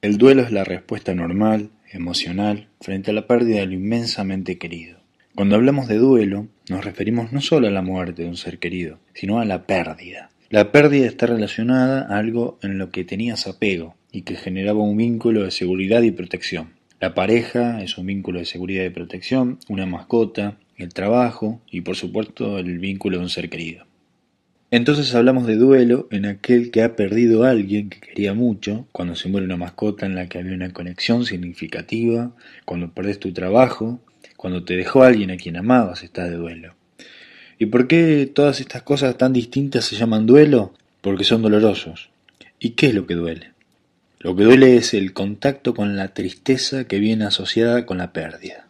El duelo es la respuesta normal, emocional, frente a la pérdida de lo inmensamente querido. Cuando hablamos de duelo, nos referimos no solo a la muerte de un ser querido, sino a la pérdida. La pérdida está relacionada a algo en lo que tenías apego y que generaba un vínculo de seguridad y protección. La pareja es un vínculo de seguridad y protección, una mascota, el trabajo y por supuesto el vínculo de un ser querido. Entonces hablamos de duelo en aquel que ha perdido a alguien que quería mucho, cuando se muere una mascota en la que había una conexión significativa, cuando perdés tu trabajo, cuando te dejó alguien a quien amabas, está de duelo. ¿Y por qué todas estas cosas tan distintas se llaman duelo? Porque son dolorosos. ¿Y qué es lo que duele? Lo que duele es el contacto con la tristeza que viene asociada con la pérdida.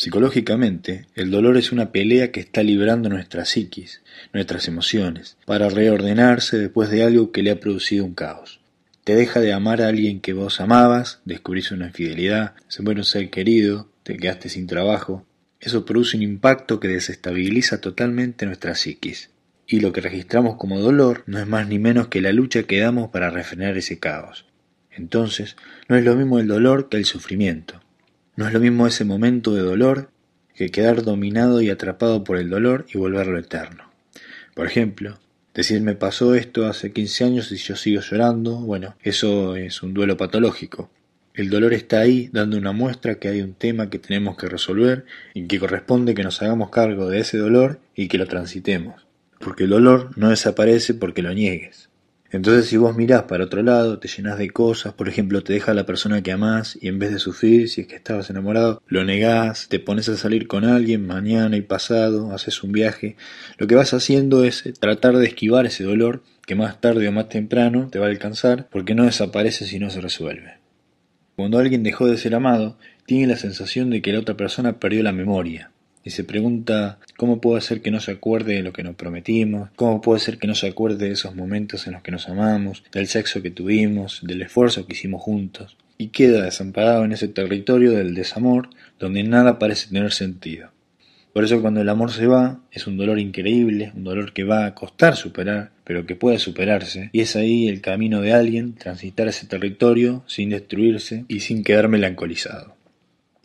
Psicológicamente, el dolor es una pelea que está librando nuestra psiquis, nuestras emociones, para reordenarse después de algo que le ha producido un caos. Te deja de amar a alguien que vos amabas, descubrís una infidelidad, se muere un ser querido, te quedaste sin trabajo. Eso produce un impacto que desestabiliza totalmente nuestra psiquis. Y lo que registramos como dolor no es más ni menos que la lucha que damos para refrenar ese caos. Entonces, no es lo mismo el dolor que el sufrimiento. No es lo mismo ese momento de dolor que quedar dominado y atrapado por el dolor y volverlo eterno. Por ejemplo, decir me pasó esto hace 15 años y yo sigo llorando, bueno, eso es un duelo patológico. El dolor está ahí dando una muestra que hay un tema que tenemos que resolver y que corresponde que nos hagamos cargo de ese dolor y que lo transitemos. Porque el dolor no desaparece porque lo niegues. Entonces si vos mirás para otro lado, te llenas de cosas, por ejemplo, te deja la persona que amás y en vez de sufrir, si es que estabas enamorado, lo negás, te pones a salir con alguien mañana y pasado, haces un viaje, lo que vas haciendo es tratar de esquivar ese dolor que más tarde o más temprano te va a alcanzar porque no desaparece si no se resuelve. Cuando alguien dejó de ser amado, tiene la sensación de que la otra persona perdió la memoria, y se pregunta cómo puede ser que no se acuerde de lo que nos prometimos, cómo puede ser que no se acuerde de esos momentos en los que nos amamos, del sexo que tuvimos, del esfuerzo que hicimos juntos, y queda desamparado en ese territorio del desamor donde nada parece tener sentido. Por eso cuando el amor se va, es un dolor increíble, un dolor que va a costar superar, pero que puede superarse, y es ahí el camino de alguien transitar ese territorio sin destruirse y sin quedar melancolizado.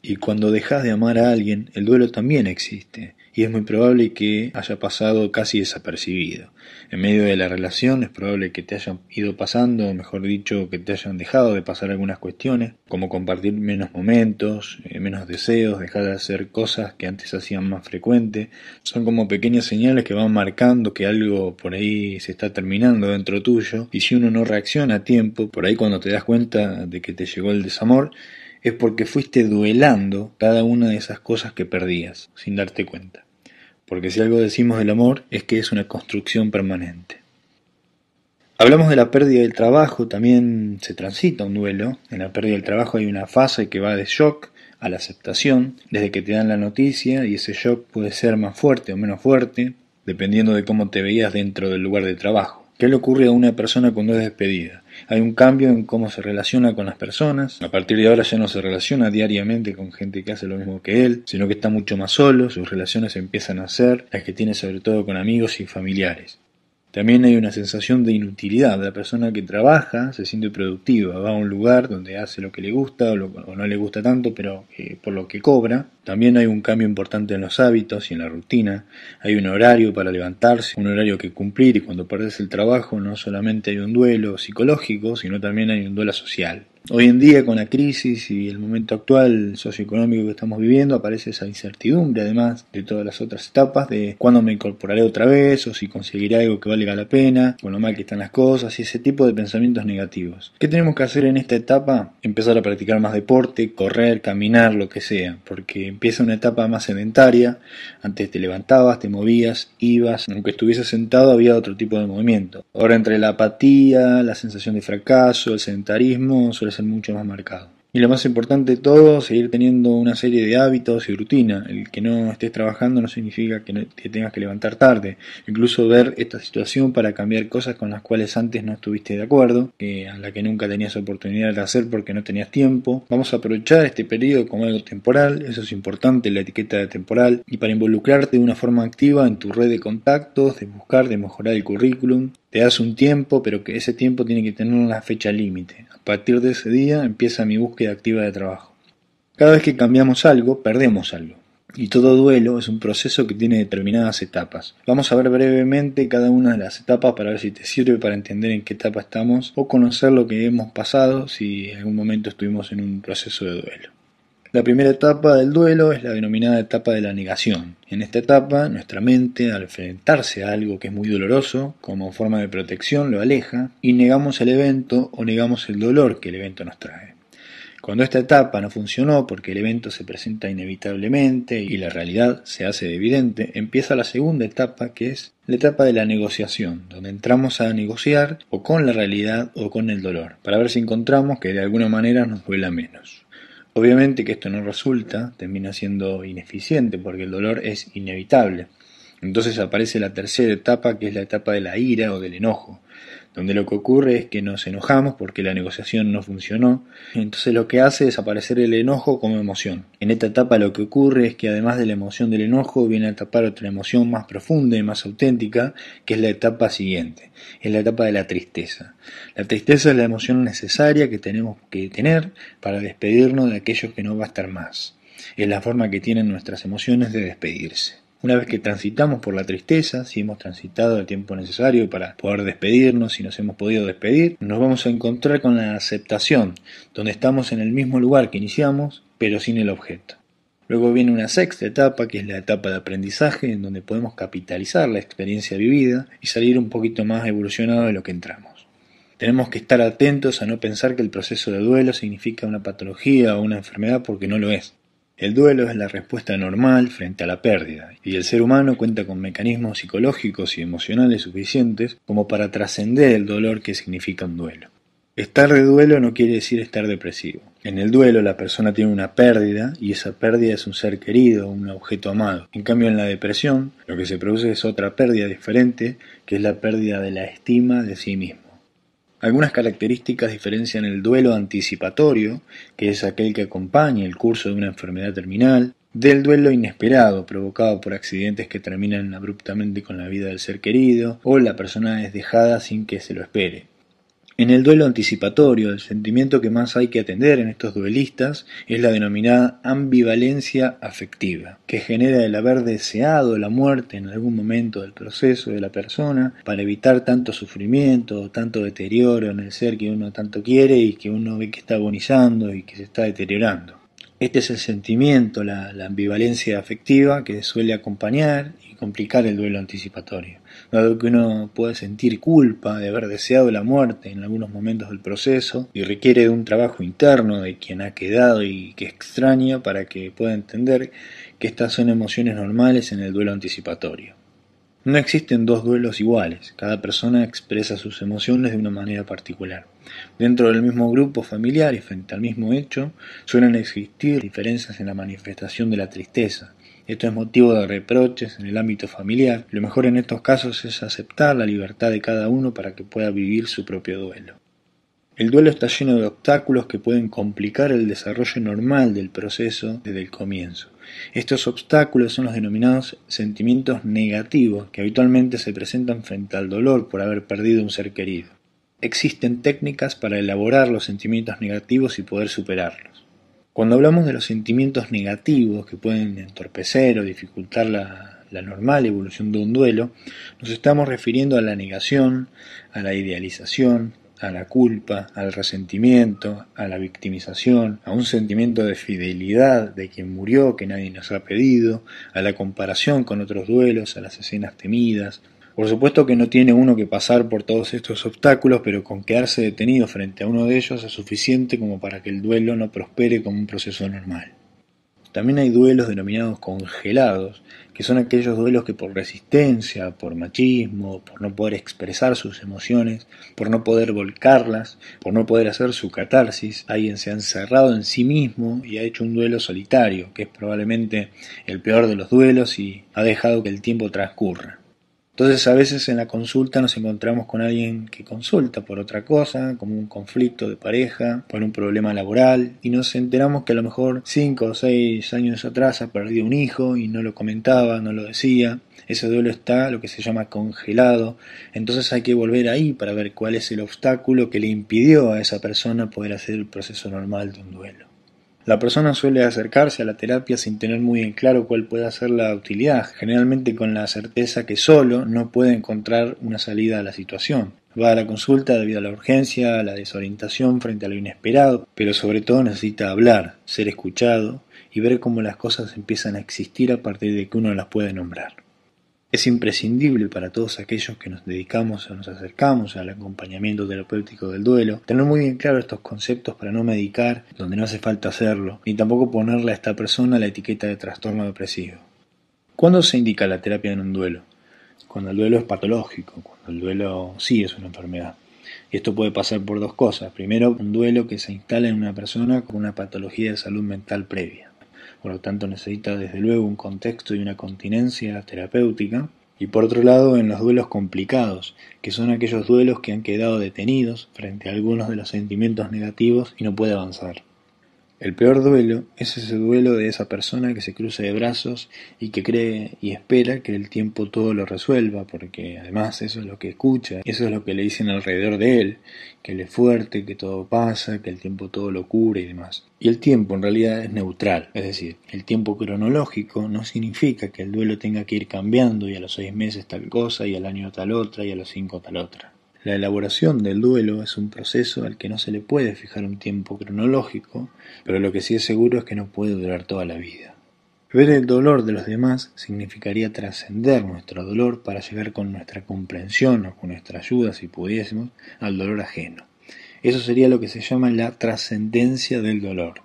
Y cuando dejas de amar a alguien, el duelo también existe, y es muy probable que haya pasado casi desapercibido. En medio de la relación es probable que te hayan ido pasando, mejor dicho, que te hayan dejado de pasar algunas cuestiones, como compartir menos momentos, eh, menos deseos, dejar de hacer cosas que antes hacían más frecuente. Son como pequeñas señales que van marcando que algo por ahí se está terminando dentro tuyo, y si uno no reacciona a tiempo, por ahí cuando te das cuenta de que te llegó el desamor, es porque fuiste duelando cada una de esas cosas que perdías, sin darte cuenta. Porque si algo decimos del amor es que es una construcción permanente. Hablamos de la pérdida del trabajo, también se transita un duelo. En la pérdida del trabajo hay una fase que va de shock a la aceptación, desde que te dan la noticia y ese shock puede ser más fuerte o menos fuerte, dependiendo de cómo te veías dentro del lugar de trabajo. ¿Qué le ocurre a una persona cuando es despedida? Hay un cambio en cómo se relaciona con las personas. A partir de ahora ya no se relaciona diariamente con gente que hace lo mismo que él, sino que está mucho más solo, sus relaciones empiezan a ser las que tiene sobre todo con amigos y familiares. También hay una sensación de inutilidad. La persona que trabaja se siente productiva, va a un lugar donde hace lo que le gusta o, no le gusta tanto, pero eh, por lo que cobra. También hay un cambio importante en los hábitos y en la rutina. Hay un horario para levantarse, un horario que cumplir y cuando perdes el trabajo no solamente hay un duelo psicológico, sino también hay un duelo social. Hoy en día, con la crisis y el momento actual socioeconómico que estamos viviendo, aparece esa incertidumbre, además de todas las otras etapas, de cuándo me incorporaré otra vez o si conseguiré algo que valga la pena, con lo mal que están las cosas y ese tipo de pensamientos negativos. ¿Qué tenemos que hacer en esta etapa? Empezar a practicar más deporte, correr, caminar, lo que sea, porque empieza una etapa más sedentaria. Antes te levantabas, te movías, ibas, aunque estuvieses sentado había otro tipo de movimiento. Ahora entre la apatía, la sensación de fracaso, el sedentarismo, suele ser mucho más marcado. Y lo más importante de todo, seguir teniendo una serie de hábitos y rutina. El que no estés trabajando no significa que, te tengas que levantar tarde. Incluso ver esta situación para cambiar cosas con las cuales antes no estuviste de acuerdo, que a la que nunca tenías oportunidad de hacer porque no tenías tiempo. Vamos a aprovechar este periodo como algo temporal, eso es importante, la etiqueta de temporal, y para involucrarte de una forma activa en tu red de contactos, de buscar, de mejorar el currículum, Te das un tiempo, pero que ese tiempo tiene que tener una fecha límite. A partir de ese día empieza mi búsqueda activa de trabajo. Cada vez que cambiamos algo, perdemos algo. Y todo duelo es un proceso que tiene determinadas etapas. Vamos a ver brevemente cada una de las etapas para ver si te sirve para entender en qué etapa estamos o conocer lo que hemos pasado si en algún momento estuvimos en un proceso de duelo. La primera etapa del duelo es la denominada etapa de la negación. En esta etapa, nuestra mente, al enfrentarse a algo que es muy doloroso, como forma de protección, lo aleja y negamos el evento o negamos el dolor que el evento nos trae. Cuando esta etapa no funcionó porque el evento se presenta inevitablemente y la realidad se hace evidente, empieza la segunda etapa que es la etapa de la negociación, donde entramos a negociar o con la realidad o con el dolor, para ver si encontramos que de alguna manera nos duela menos. Obviamente que esto no resulta, termina siendo ineficiente porque el dolor es inevitable. Entonces aparece la tercera etapa que es la etapa de la ira o del enojo, donde lo que ocurre es que nos enojamos porque la negociación no funcionó, entonces lo que hace es aparecer el enojo como emoción. En esta etapa lo que ocurre es que además de la emoción del enojo viene a tapar otra emoción más profunda y más auténtica, que es la etapa siguiente, es la etapa de la tristeza. La tristeza es la emoción necesaria que tenemos que tener para despedirnos de aquello que no va a estar más. Es la forma que tienen nuestras emociones de despedirse. Una vez que transitamos por la tristeza, si hemos transitado el tiempo necesario para poder despedirnos, si nos hemos podido despedir, nos vamos a encontrar con la aceptación, donde estamos en el mismo lugar que iniciamos, pero sin el objeto. Luego viene una sexta etapa, que es la etapa de aprendizaje, en donde podemos capitalizar la experiencia vivida y salir un poquito más evolucionado de lo que entramos. Tenemos que estar atentos a no pensar que el proceso de duelo significa una patología o una enfermedad porque no lo es. El duelo es la respuesta normal frente a la pérdida, y el ser humano cuenta con mecanismos psicológicos y emocionales suficientes como para trascender el dolor que significa un duelo. Estar de duelo no quiere decir estar depresivo. En el duelo la persona tiene una pérdida y esa pérdida es un ser querido, un objeto amado. En cambio en la depresión lo que se produce es otra pérdida diferente, que es la pérdida de la estima de sí mismo. Algunas características diferencian el duelo anticipatorio, que es aquel que acompaña el curso de una enfermedad terminal, del duelo inesperado, provocado por accidentes que terminan abruptamente con la vida del ser querido, o la persona es dejada sin que se lo espere. En el duelo anticipatorio, el sentimiento que más hay que atender en estos duelistas es la denominada ambivalencia afectiva, que genera el haber deseado la muerte en algún momento del proceso de la persona para evitar tanto sufrimiento, tanto deterioro en el ser que uno tanto quiere y que uno ve que está agonizando y que se está deteriorando. Este es el sentimiento, la, ambivalencia afectiva que suele acompañar y complicar el duelo anticipatorio dado que uno puede sentir culpa de haber deseado la muerte en algunos momentos del proceso y requiere de un trabajo interno de quien ha quedado y que extraña para que pueda entender que estas son emociones normales en el duelo anticipatorio. No existen dos duelos iguales, cada persona expresa sus emociones de una manera particular. Dentro del mismo grupo familiar y frente al mismo hecho, suelen existir diferencias en la manifestación de la tristeza, esto es motivo de reproches en el ámbito familiar. Lo mejor en estos casos es aceptar la libertad de cada uno para que pueda vivir su propio duelo. El duelo está lleno de obstáculos que pueden complicar el desarrollo normal del proceso desde el comienzo. Estos obstáculos son los denominados sentimientos negativos que habitualmente se presentan frente al dolor por haber perdido un ser querido. Existen técnicas para elaborar los sentimientos negativos y poder superarlos. Cuando hablamos de los sentimientos negativos que pueden entorpecer o dificultar la, normal evolución de un duelo, nos estamos refiriendo a la negación, a la idealización, a la culpa, al resentimiento, a la victimización, a un sentimiento de fidelidad de quien murió que nadie nos ha pedido, a la comparación con otros duelos, a las escenas temidas, por supuesto que no tiene uno que pasar por todos estos obstáculos, pero con quedarse detenido frente a uno de ellos es suficiente como para que el duelo no prospere como un proceso normal. También hay duelos denominados congelados, que son aquellos duelos que por resistencia, por machismo, por no poder expresar sus emociones, por no poder volcarlas, por no poder hacer su catarsis, alguien se ha encerrado en sí mismo y ha hecho un duelo solitario, que es probablemente el peor de los duelos y ha dejado que el tiempo transcurra. Entonces a veces en la consulta nos encontramos con alguien que consulta por otra cosa, como un conflicto de pareja, por un problema laboral, y nos enteramos que a lo mejor cinco o seis años atrás ha perdido un hijo y no lo comentaba, no lo decía, ese duelo está lo que se llama congelado, entonces hay que volver ahí para ver cuál es el obstáculo que le impidió a esa persona poder hacer el proceso normal de un duelo. La persona suele acercarse a la terapia sin tener muy en claro cuál puede ser la utilidad, generalmente con la certeza que solo no puede encontrar una salida a la situación. Va a la consulta debido a la urgencia, a la desorientación frente a lo inesperado, pero sobre todo necesita hablar, ser escuchado y ver cómo las cosas empiezan a existir a partir de que uno las puede nombrar. Es imprescindible para todos aquellos que nos dedicamos o nos acercamos al acompañamiento terapéutico del duelo tener muy bien claro estos conceptos para no medicar donde no hace falta hacerlo, ni tampoco ponerle a esta persona la etiqueta de trastorno depresivo. ¿Cuándo se indica la terapia en un duelo? Cuando el duelo es patológico, cuando el duelo sí es una enfermedad. Y esto puede pasar por dos cosas. Primero, un duelo que se instala en una persona con una patología de salud mental previa por lo tanto necesita desde luego un contexto y una continencia terapéutica, y por otro lado en los duelos complicados, que son aquellos duelos que han quedado detenidos frente a algunos de los sentimientos negativos y no puede avanzar. El peor duelo es ese duelo de esa persona que se cruza de brazos y que cree y espera que el tiempo todo lo resuelva, porque además eso es lo que escucha, eso es lo que le dicen alrededor de él, que él es fuerte, que todo pasa, que el tiempo todo lo cura y demás. Y el tiempo en realidad es neutral, es decir, el tiempo cronológico no significa que el duelo tenga que ir cambiando y a los seis meses tal cosa y al año tal otra y a los cinco tal otra. La elaboración del duelo es un proceso al que no se le puede fijar un tiempo cronológico, pero lo que sí es seguro es que no puede durar toda la vida. Ver el dolor de los demás significaría trascender nuestro dolor para llegar con nuestra comprensión o con nuestra ayuda, si pudiésemos, al dolor ajeno. Eso sería lo que se llama la trascendencia del dolor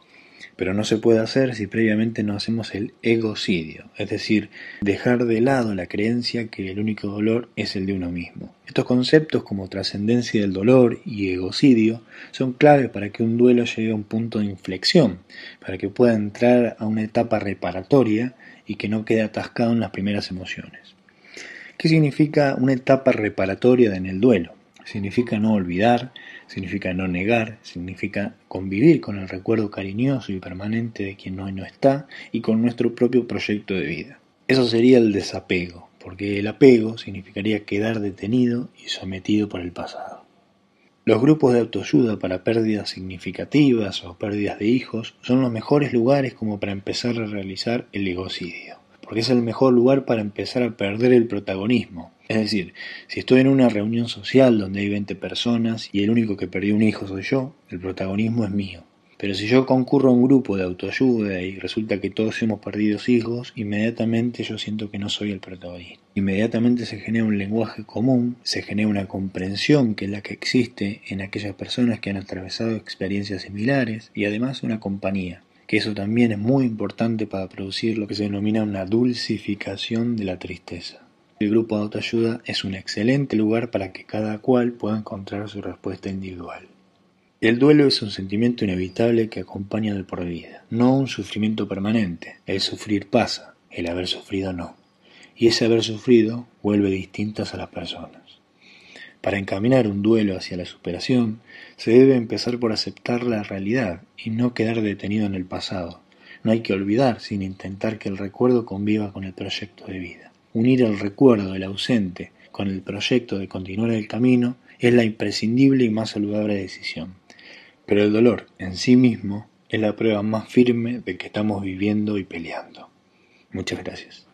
pero no se puede hacer si previamente no hacemos el egocidio, es decir, dejar de lado la creencia que el único dolor es el de uno mismo. Estos conceptos como trascendencia del dolor y egocidio son claves para que un duelo llegue a un punto de inflexión, para que pueda entrar a una etapa reparatoria y que no quede atascado en las primeras emociones. ¿Qué significa una etapa reparatoria en el duelo? Significa no olvidar, significa no negar, significa convivir con el recuerdo cariñoso y permanente de quien hoy no está y con nuestro propio proyecto de vida. Eso sería el desapego, porque el apego significaría quedar detenido y sometido por el pasado. Los grupos de autoayuda para pérdidas significativas o pérdidas de hijos son los mejores lugares como para empezar a realizar el egocidio, porque es el mejor lugar para empezar a perder el protagonismo, es decir, si estoy en una reunión social donde hay 20 personas y el único que perdió un hijo soy yo, el protagonismo es mío. Pero si yo concurro a un grupo de autoayuda y resulta que todos hemos perdido hijos, inmediatamente yo siento que no soy el protagonista. Inmediatamente se genera un lenguaje común, se genera una comprensión que es la que existe en aquellas personas que han atravesado experiencias similares y además una compañía, que eso también es muy importante para producir lo que se denomina una dulcificación de la tristeza. El grupo de autoayuda es un excelente lugar para que cada cual pueda encontrar su respuesta individual. El duelo es un sentimiento inevitable que acompaña del por vida, no un sufrimiento permanente. El sufrir pasa, el haber sufrido no. Y ese haber sufrido vuelve distintas a las personas. Para encaminar un duelo hacia la superación, se debe empezar por aceptar la realidad y no quedar detenido en el pasado. No hay que olvidar sin intentar que el recuerdo conviva con el proyecto de vida. Unir el recuerdo del ausente con el proyecto de continuar el camino es la imprescindible y más saludable decisión. Pero el dolor en sí mismo es la prueba más firme de que estamos viviendo y peleando. Muchas gracias.